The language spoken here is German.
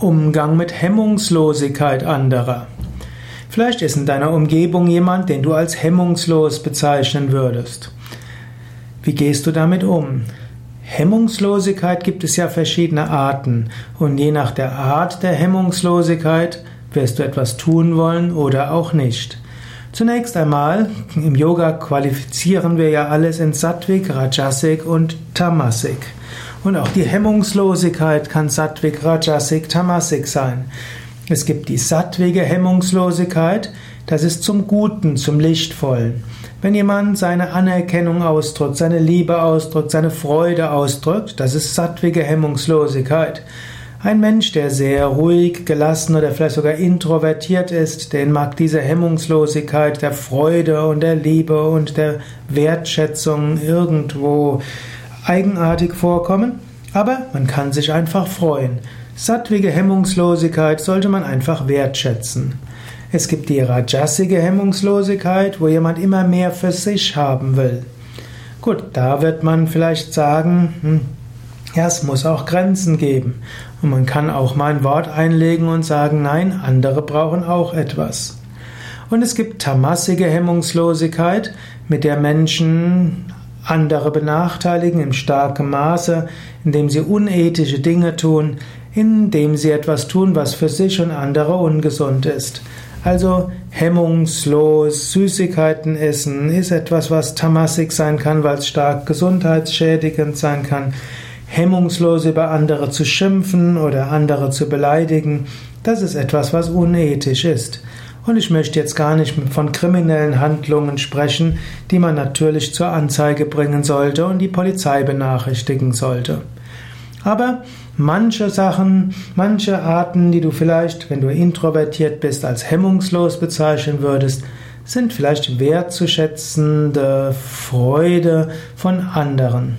Umgang mit Hemmungslosigkeit anderer. Vielleicht ist in deiner Umgebung jemand, den du als hemmungslos bezeichnen würdest. Wie gehst du damit um? Hemmungslosigkeit gibt es ja verschiedene Arten und je nach der Art der Hemmungslosigkeit wirst du etwas tun wollen oder auch nicht. Zunächst einmal, im Yoga qualifizieren wir ja alles in Sattvik, Rajasik und Tamasik. Und auch die Hemmungslosigkeit kann Sattvik, Rajasik, Tamasik sein. Es gibt die sattwige Hemmungslosigkeit, das ist zum Guten, zum Lichtvollen. Wenn jemand seine Anerkennung ausdrückt, seine Liebe ausdrückt, seine Freude ausdrückt, das ist sattwige Hemmungslosigkeit. Ein Mensch, der sehr ruhig, gelassen oder vielleicht sogar introvertiert ist, den mag diese Hemmungslosigkeit der Freude und der Liebe und der Wertschätzung irgendwo eigenartig vorkommen, aber man kann sich einfach freuen. Sattwige Hemmungslosigkeit sollte man einfach wertschätzen. Es gibt die rajasige Hemmungslosigkeit, wo jemand immer mehr für sich haben will. Gut, da wird man vielleicht sagen, hm, ja, es muss auch Grenzen geben. Und man kann auch mal ein Wort einlegen und sagen, nein, andere brauchen auch etwas. Und es gibt tamassige Hemmungslosigkeit, mit der Menschen andere benachteiligen im starken Maße, indem sie unethische Dinge tun, indem sie etwas tun, was für sich und andere ungesund ist. Also hemmungslos Süßigkeiten essen ist etwas, was tamassig sein kann, weil es stark gesundheitsschädigend sein kann. Hemmungslos über andere zu schimpfen oder andere zu beleidigen, das ist etwas, was unethisch ist. Und ich möchte jetzt gar nicht von kriminellen Handlungen sprechen, die man natürlich zur Anzeige bringen sollte und die Polizei benachrichtigen sollte. Aber manche Sachen, manche Arten, die du vielleicht, wenn du introvertiert bist, als hemmungslos bezeichnen würdest, sind vielleicht wertzuschätzende Freude von anderen.